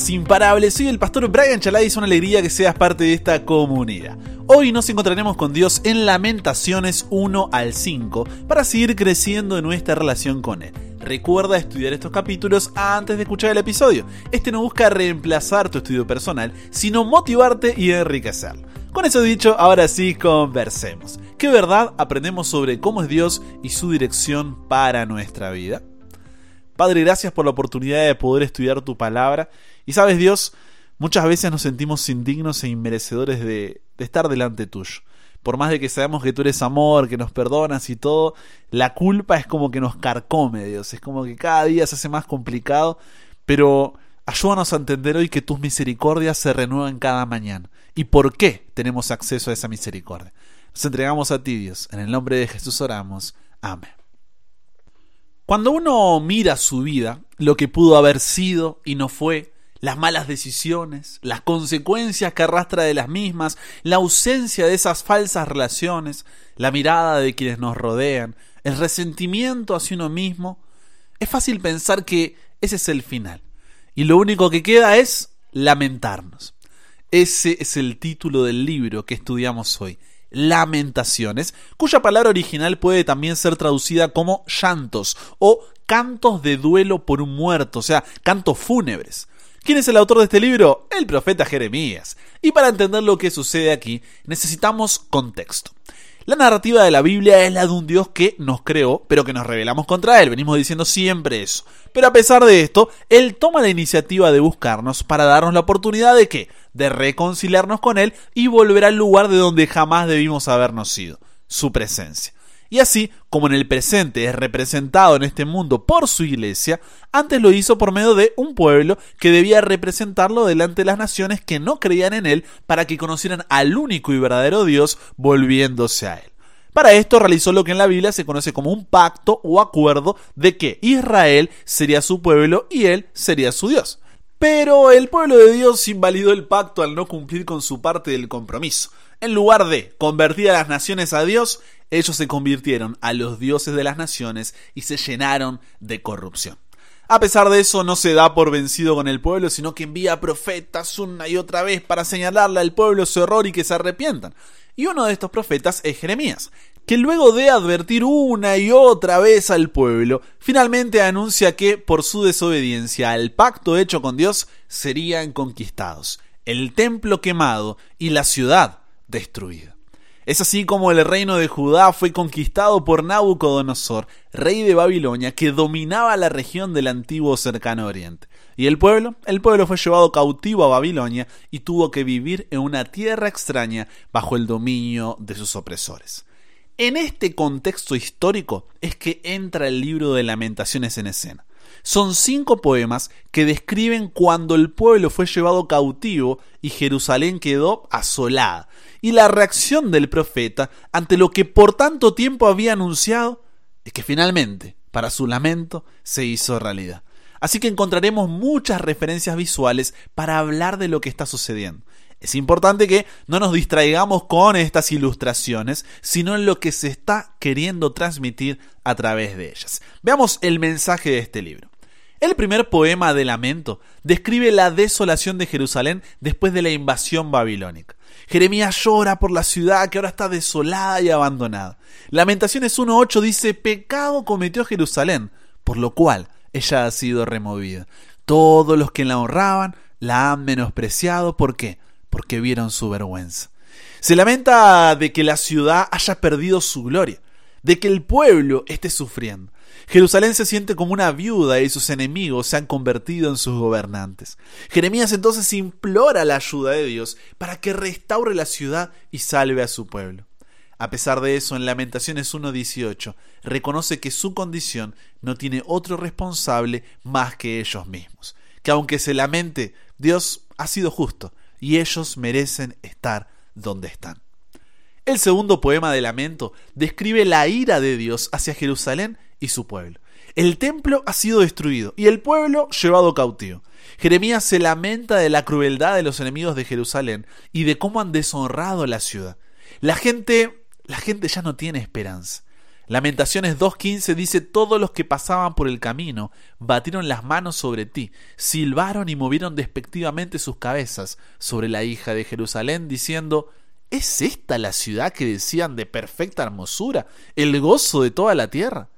días imparables, soy el pastor Brian Chalai y es una alegría que seas parte de esta comunidad. Hoy nos encontraremos con Dios en Lamentaciones 1 al 5 para seguir creciendo en nuestra relación con Él. Recuerda estudiar estos capítulos antes de escuchar el episodio. Este no busca reemplazar tu estudio personal, sino motivarte y enriquecerlo. Con eso dicho, ahora sí conversemos. ¿Qué verdad aprendemos sobre cómo es Dios y su dirección para nuestra vida? Padre, gracias por la oportunidad de poder estudiar tu palabra. Y sabes, Dios, muchas veces nos sentimos indignos e inmerecedores de, de estar delante tuyo. Por más de que sabemos que tú eres amor, que nos perdonas y todo, la culpa es como que nos carcome, Dios. Es como que cada día se hace más complicado. Pero ayúdanos a entender hoy que tus misericordias se renuevan cada mañana. ¿Y por qué tenemos acceso a esa misericordia? Nos entregamos a ti, Dios. En el nombre de Jesús oramos. Amén. Cuando uno mira su vida, lo que pudo haber sido y no fue, las malas decisiones, las consecuencias que arrastra de las mismas, la ausencia de esas falsas relaciones, la mirada de quienes nos rodean, el resentimiento hacia uno mismo, es fácil pensar que ese es el final. Y lo único que queda es lamentarnos. Ese es el título del libro que estudiamos hoy. Lamentaciones, cuya palabra original puede también ser traducida como llantos o cantos de duelo por un muerto, o sea, cantos fúnebres. ¿Quién es el autor de este libro? El profeta Jeremías. Y para entender lo que sucede aquí, necesitamos contexto. La narrativa de la Biblia es la de un Dios que nos creó, pero que nos rebelamos contra Él. Venimos diciendo siempre eso. Pero a pesar de esto, Él toma la iniciativa de buscarnos para darnos la oportunidad de qué? De reconciliarnos con Él y volver al lugar de donde jamás debimos habernos ido, su presencia. Y así como en el presente es representado en este mundo por su iglesia, antes lo hizo por medio de un pueblo que debía representarlo delante de las naciones que no creían en él para que conocieran al único y verdadero Dios volviéndose a él. Para esto realizó lo que en la Biblia se conoce como un pacto o acuerdo de que Israel sería su pueblo y él sería su Dios. Pero el pueblo de Dios invalidó el pacto al no cumplir con su parte del compromiso. En lugar de convertir a las naciones a Dios, ellos se convirtieron a los dioses de las naciones y se llenaron de corrupción. A pesar de eso, no se da por vencido con el pueblo, sino que envía profetas una y otra vez para señalarle al pueblo su error y que se arrepientan. Y uno de estos profetas es Jeremías, que luego de advertir una y otra vez al pueblo, finalmente anuncia que por su desobediencia al pacto hecho con Dios serían conquistados, el templo quemado y la ciudad destruida. Es así como el reino de Judá fue conquistado por Nabucodonosor, rey de Babilonia, que dominaba la región del antiguo cercano oriente. Y el pueblo, el pueblo fue llevado cautivo a Babilonia y tuvo que vivir en una tierra extraña bajo el dominio de sus opresores. En este contexto histórico es que entra el libro de lamentaciones en escena. Son cinco poemas que describen cuando el pueblo fue llevado cautivo y Jerusalén quedó asolada, y la reacción del profeta ante lo que por tanto tiempo había anunciado es que finalmente, para su lamento, se hizo realidad. Así que encontraremos muchas referencias visuales para hablar de lo que está sucediendo. Es importante que no nos distraigamos con estas ilustraciones, sino en lo que se está queriendo transmitir a través de ellas. Veamos el mensaje de este libro. El primer poema de lamento describe la desolación de Jerusalén después de la invasión babilónica. Jeremías llora por la ciudad que ahora está desolada y abandonada. Lamentaciones 1.8 dice, pecado cometió Jerusalén, por lo cual ella ha sido removida. Todos los que la honraban la han menospreciado. ¿Por qué? Porque vieron su vergüenza. Se lamenta de que la ciudad haya perdido su gloria, de que el pueblo esté sufriendo. Jerusalén se siente como una viuda y sus enemigos se han convertido en sus gobernantes. Jeremías entonces implora la ayuda de Dios para que restaure la ciudad y salve a su pueblo. A pesar de eso, en Lamentaciones 1.18 reconoce que su condición no tiene otro responsable más que ellos mismos, que aunque se lamente, Dios ha sido justo y ellos merecen estar donde están. El segundo poema de lamento describe la ira de Dios hacia Jerusalén y su pueblo. El templo ha sido destruido y el pueblo llevado cautivo. Jeremías se lamenta de la crueldad de los enemigos de Jerusalén y de cómo han deshonrado la ciudad. La gente la gente ya no tiene esperanza. Lamentaciones 2.15 dice, todos los que pasaban por el camino batieron las manos sobre ti, silbaron y movieron despectivamente sus cabezas sobre la hija de Jerusalén, diciendo, ¿es esta la ciudad que decían de perfecta hermosura, el gozo de toda la tierra?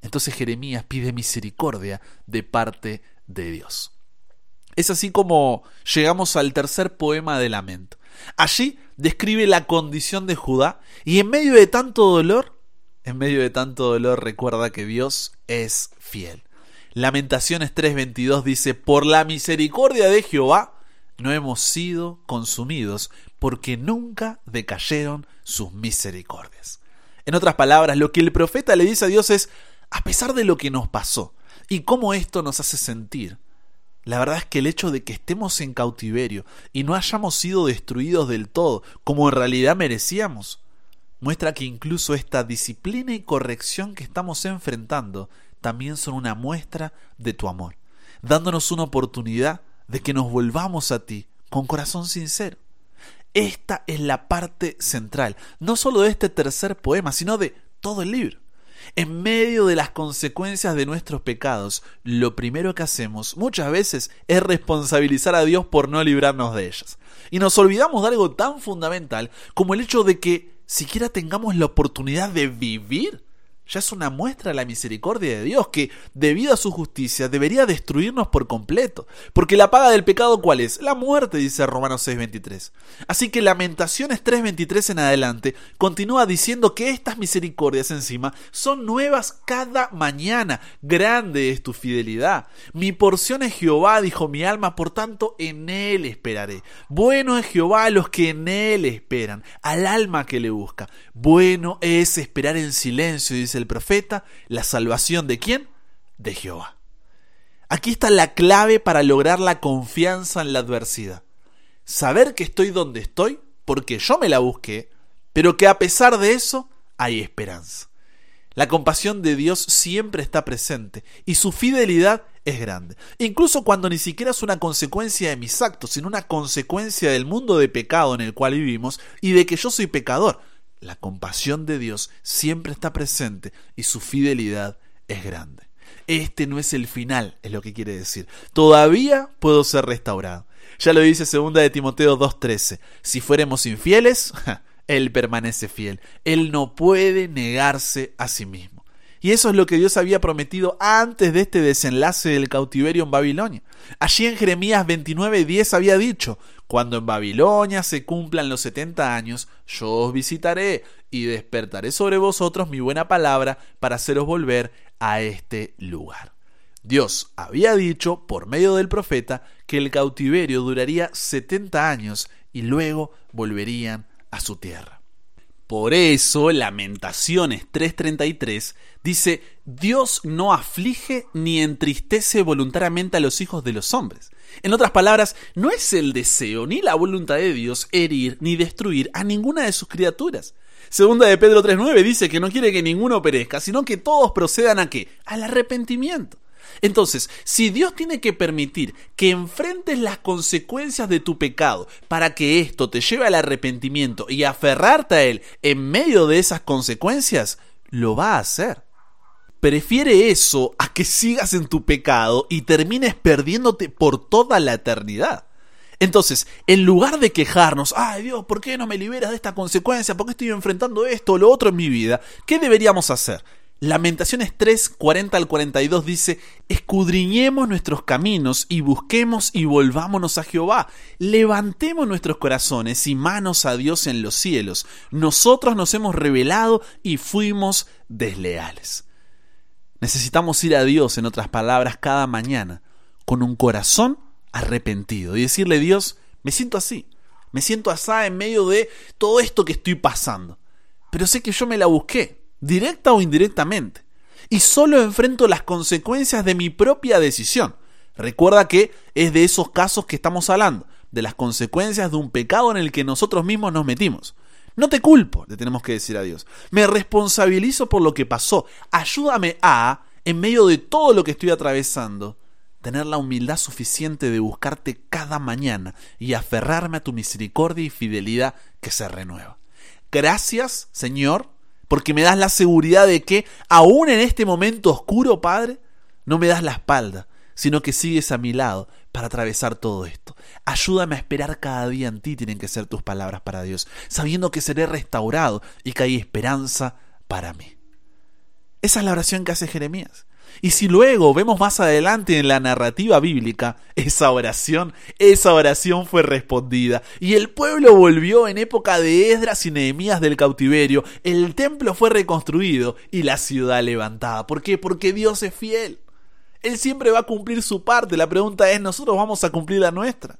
Entonces Jeremías pide misericordia de parte de Dios. Es así como llegamos al tercer poema de lamento. Allí describe la condición de Judá y en medio de tanto dolor en medio de tanto dolor recuerda que Dios es fiel. Lamentaciones 3:22 dice, por la misericordia de Jehová no hemos sido consumidos, porque nunca decayeron sus misericordias. En otras palabras, lo que el profeta le dice a Dios es, a pesar de lo que nos pasó y cómo esto nos hace sentir, la verdad es que el hecho de que estemos en cautiverio y no hayamos sido destruidos del todo, como en realidad merecíamos, muestra que incluso esta disciplina y corrección que estamos enfrentando también son una muestra de tu amor, dándonos una oportunidad de que nos volvamos a ti con corazón sincero. Esta es la parte central, no solo de este tercer poema, sino de todo el libro. En medio de las consecuencias de nuestros pecados, lo primero que hacemos muchas veces es responsabilizar a Dios por no librarnos de ellas. Y nos olvidamos de algo tan fundamental como el hecho de que siquiera tengamos la oportunidad de vivir ya es una muestra de la misericordia de Dios que, debido a su justicia, debería destruirnos por completo. Porque la paga del pecado, ¿cuál es? La muerte, dice Romanos 6:23. Así que Lamentaciones 3:23 en adelante continúa diciendo que estas misericordias encima son nuevas cada mañana. Grande es tu fidelidad. Mi porción es Jehová, dijo mi alma, por tanto en él esperaré. Bueno es Jehová a los que en él esperan, al alma que le busca. Bueno es esperar en silencio, dice el profeta, la salvación de quién? De Jehová. Aquí está la clave para lograr la confianza en la adversidad. Saber que estoy donde estoy porque yo me la busqué, pero que a pesar de eso hay esperanza. La compasión de Dios siempre está presente y su fidelidad es grande. Incluso cuando ni siquiera es una consecuencia de mis actos, sino una consecuencia del mundo de pecado en el cual vivimos y de que yo soy pecador la compasión de Dios siempre está presente y su fidelidad es grande. Este no es el final, es lo que quiere decir. Todavía puedo ser restaurado. Ya lo dice segunda de Timoteo 2:13. Si fuéramos infieles, él permanece fiel. Él no puede negarse a sí mismo. Y eso es lo que Dios había prometido antes de este desenlace del cautiverio en Babilonia. Allí en Jeremías 29:10 había dicho, cuando en Babilonia se cumplan los setenta años, yo os visitaré y despertaré sobre vosotros mi buena palabra para haceros volver a este lugar. Dios había dicho, por medio del profeta, que el cautiverio duraría setenta años y luego volverían a su tierra. Por eso, Lamentaciones 3:33 dice, Dios no aflige ni entristece voluntariamente a los hijos de los hombres. En otras palabras, no es el deseo ni la voluntad de Dios herir ni destruir a ninguna de sus criaturas. Segunda de Pedro 3:9 dice que no quiere que ninguno perezca, sino que todos procedan a qué? Al arrepentimiento. Entonces, si Dios tiene que permitir que enfrentes las consecuencias de tu pecado para que esto te lleve al arrepentimiento y aferrarte a Él en medio de esas consecuencias, lo va a hacer. Prefiere eso a que sigas en tu pecado y termines perdiéndote por toda la eternidad. Entonces, en lugar de quejarnos, ay Dios, ¿por qué no me liberas de esta consecuencia? ¿Por qué estoy enfrentando esto o lo otro en mi vida? ¿Qué deberíamos hacer? Lamentaciones 3, 40 al 42 dice, escudriñemos nuestros caminos y busquemos y volvámonos a Jehová. Levantemos nuestros corazones y manos a Dios en los cielos. Nosotros nos hemos revelado y fuimos desleales. Necesitamos ir a Dios, en otras palabras, cada mañana, con un corazón arrepentido y decirle, Dios, me siento así, me siento así en medio de todo esto que estoy pasando. Pero sé que yo me la busqué, directa o indirectamente, y solo enfrento las consecuencias de mi propia decisión. Recuerda que es de esos casos que estamos hablando, de las consecuencias de un pecado en el que nosotros mismos nos metimos. No te culpo, le tenemos que decir a Dios. Me responsabilizo por lo que pasó. Ayúdame a, en medio de todo lo que estoy atravesando, tener la humildad suficiente de buscarte cada mañana y aferrarme a tu misericordia y fidelidad que se renueva. Gracias, Señor, porque me das la seguridad de que, aún en este momento oscuro, Padre, no me das la espalda, sino que sigues a mi lado para atravesar todo esto. Ayúdame a esperar cada día en ti, tienen que ser tus palabras para Dios, sabiendo que seré restaurado y que hay esperanza para mí. Esa es la oración que hace Jeremías. Y si luego vemos más adelante en la narrativa bíblica, esa oración, esa oración fue respondida. Y el pueblo volvió en época de Esdras y Nehemías del cautiverio. El templo fue reconstruido y la ciudad levantada. ¿Por qué? Porque Dios es fiel. Él siempre va a cumplir su parte. La pregunta es, ¿nosotros vamos a cumplir la nuestra?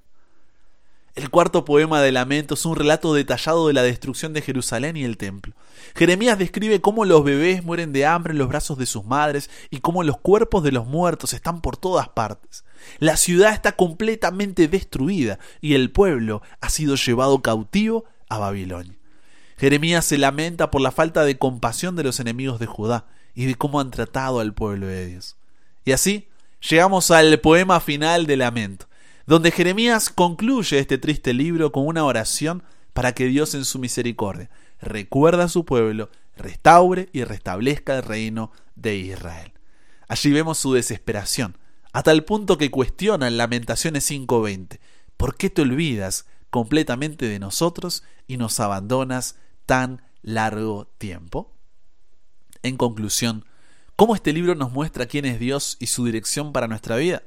El cuarto poema de Lamento es un relato detallado de la destrucción de Jerusalén y el templo. Jeremías describe cómo los bebés mueren de hambre en los brazos de sus madres y cómo los cuerpos de los muertos están por todas partes. La ciudad está completamente destruida y el pueblo ha sido llevado cautivo a Babilonia. Jeremías se lamenta por la falta de compasión de los enemigos de Judá y de cómo han tratado al pueblo de Dios. Y así llegamos al poema final de Lamento donde Jeremías concluye este triste libro con una oración para que Dios en su misericordia recuerda a su pueblo, restaure y restablezca el reino de Israel. Allí vemos su desesperación, a tal punto que cuestiona en Lamentaciones 5:20, ¿por qué te olvidas completamente de nosotros y nos abandonas tan largo tiempo? En conclusión, ¿cómo este libro nos muestra quién es Dios y su dirección para nuestra vida?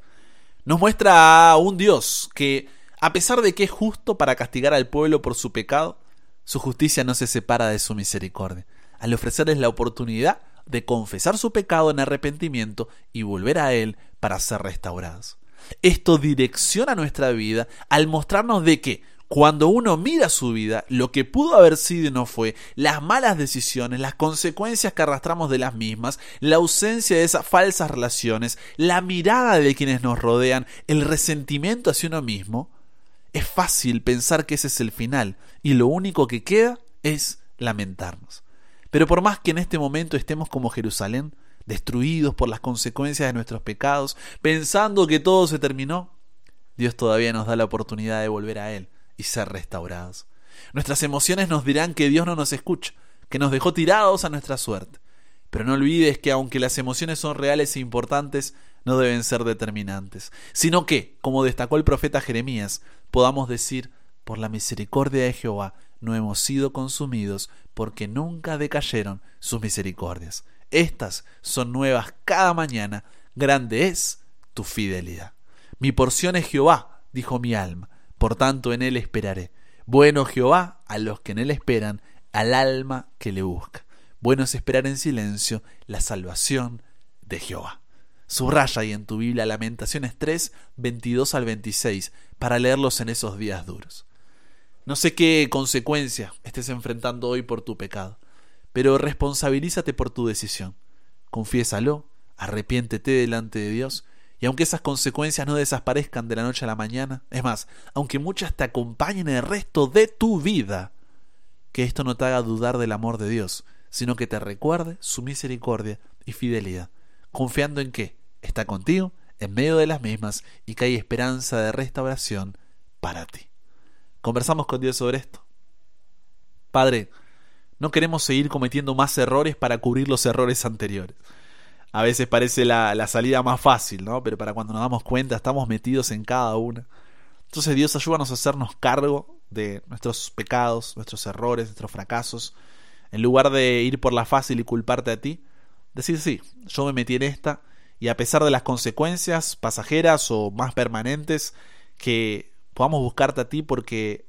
Nos muestra a un Dios que, a pesar de que es justo para castigar al pueblo por su pecado, su justicia no se separa de su misericordia, al ofrecerles la oportunidad de confesar su pecado en arrepentimiento y volver a Él para ser restaurados. Esto direcciona nuestra vida al mostrarnos de que cuando uno mira su vida, lo que pudo haber sido y no fue, las malas decisiones, las consecuencias que arrastramos de las mismas, la ausencia de esas falsas relaciones, la mirada de quienes nos rodean, el resentimiento hacia uno mismo, es fácil pensar que ese es el final y lo único que queda es lamentarnos. Pero por más que en este momento estemos como Jerusalén, destruidos por las consecuencias de nuestros pecados, pensando que todo se terminó, Dios todavía nos da la oportunidad de volver a Él y ser restaurados. Nuestras emociones nos dirán que Dios no nos escucha, que nos dejó tirados a nuestra suerte. Pero no olvides que aunque las emociones son reales e importantes, no deben ser determinantes, sino que, como destacó el profeta Jeremías, podamos decir, por la misericordia de Jehová, no hemos sido consumidos, porque nunca decayeron sus misericordias. Estas son nuevas cada mañana, grande es tu fidelidad. Mi porción es Jehová, dijo mi alma, por tanto en él esperaré. Bueno Jehová a los que en él esperan, al alma que le busca. Bueno es esperar en silencio la salvación de Jehová. Subraya ahí en tu Biblia Lamentaciones 3, 22 al 26, para leerlos en esos días duros. No sé qué consecuencia estés enfrentando hoy por tu pecado, pero responsabilízate por tu decisión. Confiésalo, arrepiéntete delante de Dios y aunque esas consecuencias no desaparezcan de la noche a la mañana, es más, aunque muchas te acompañen el resto de tu vida, que esto no te haga dudar del amor de Dios, sino que te recuerde su misericordia y fidelidad, confiando en que está contigo en medio de las mismas y que hay esperanza de restauración para ti. Conversamos con Dios sobre esto. Padre, no queremos seguir cometiendo más errores para cubrir los errores anteriores a veces parece la, salida más fácil, ¿no? Pero para cuando nos damos cuenta estamos metidos en cada una. Entonces Dios ayúdanos a hacernos cargo de nuestros pecados, nuestros errores, nuestros fracasos. En lugar de ir por la fácil y culparte a ti, decir sí, yo me metí en esta y a pesar de las consecuencias pasajeras o más permanentes, que podamos buscarte a ti porque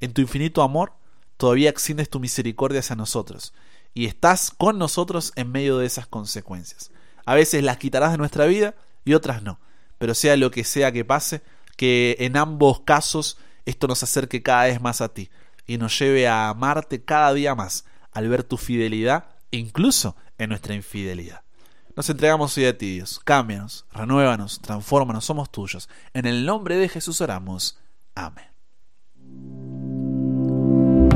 en tu infinito amor todavía extiendes tu misericordia hacia nosotros y estás con nosotros en medio de esas consecuencias. A veces las quitarás de nuestra vida y otras no, pero sea lo que sea que pase, que en ambos casos esto nos acerque cada vez más a ti y nos lleve a amarte cada día más al ver tu fidelidad, incluso en nuestra infidelidad. Nos entregamos hoy a ti, Dios. Cámbianos, renuévanos, transfórmanos, somos tuyos. En el nombre de Jesús oramos. Amén.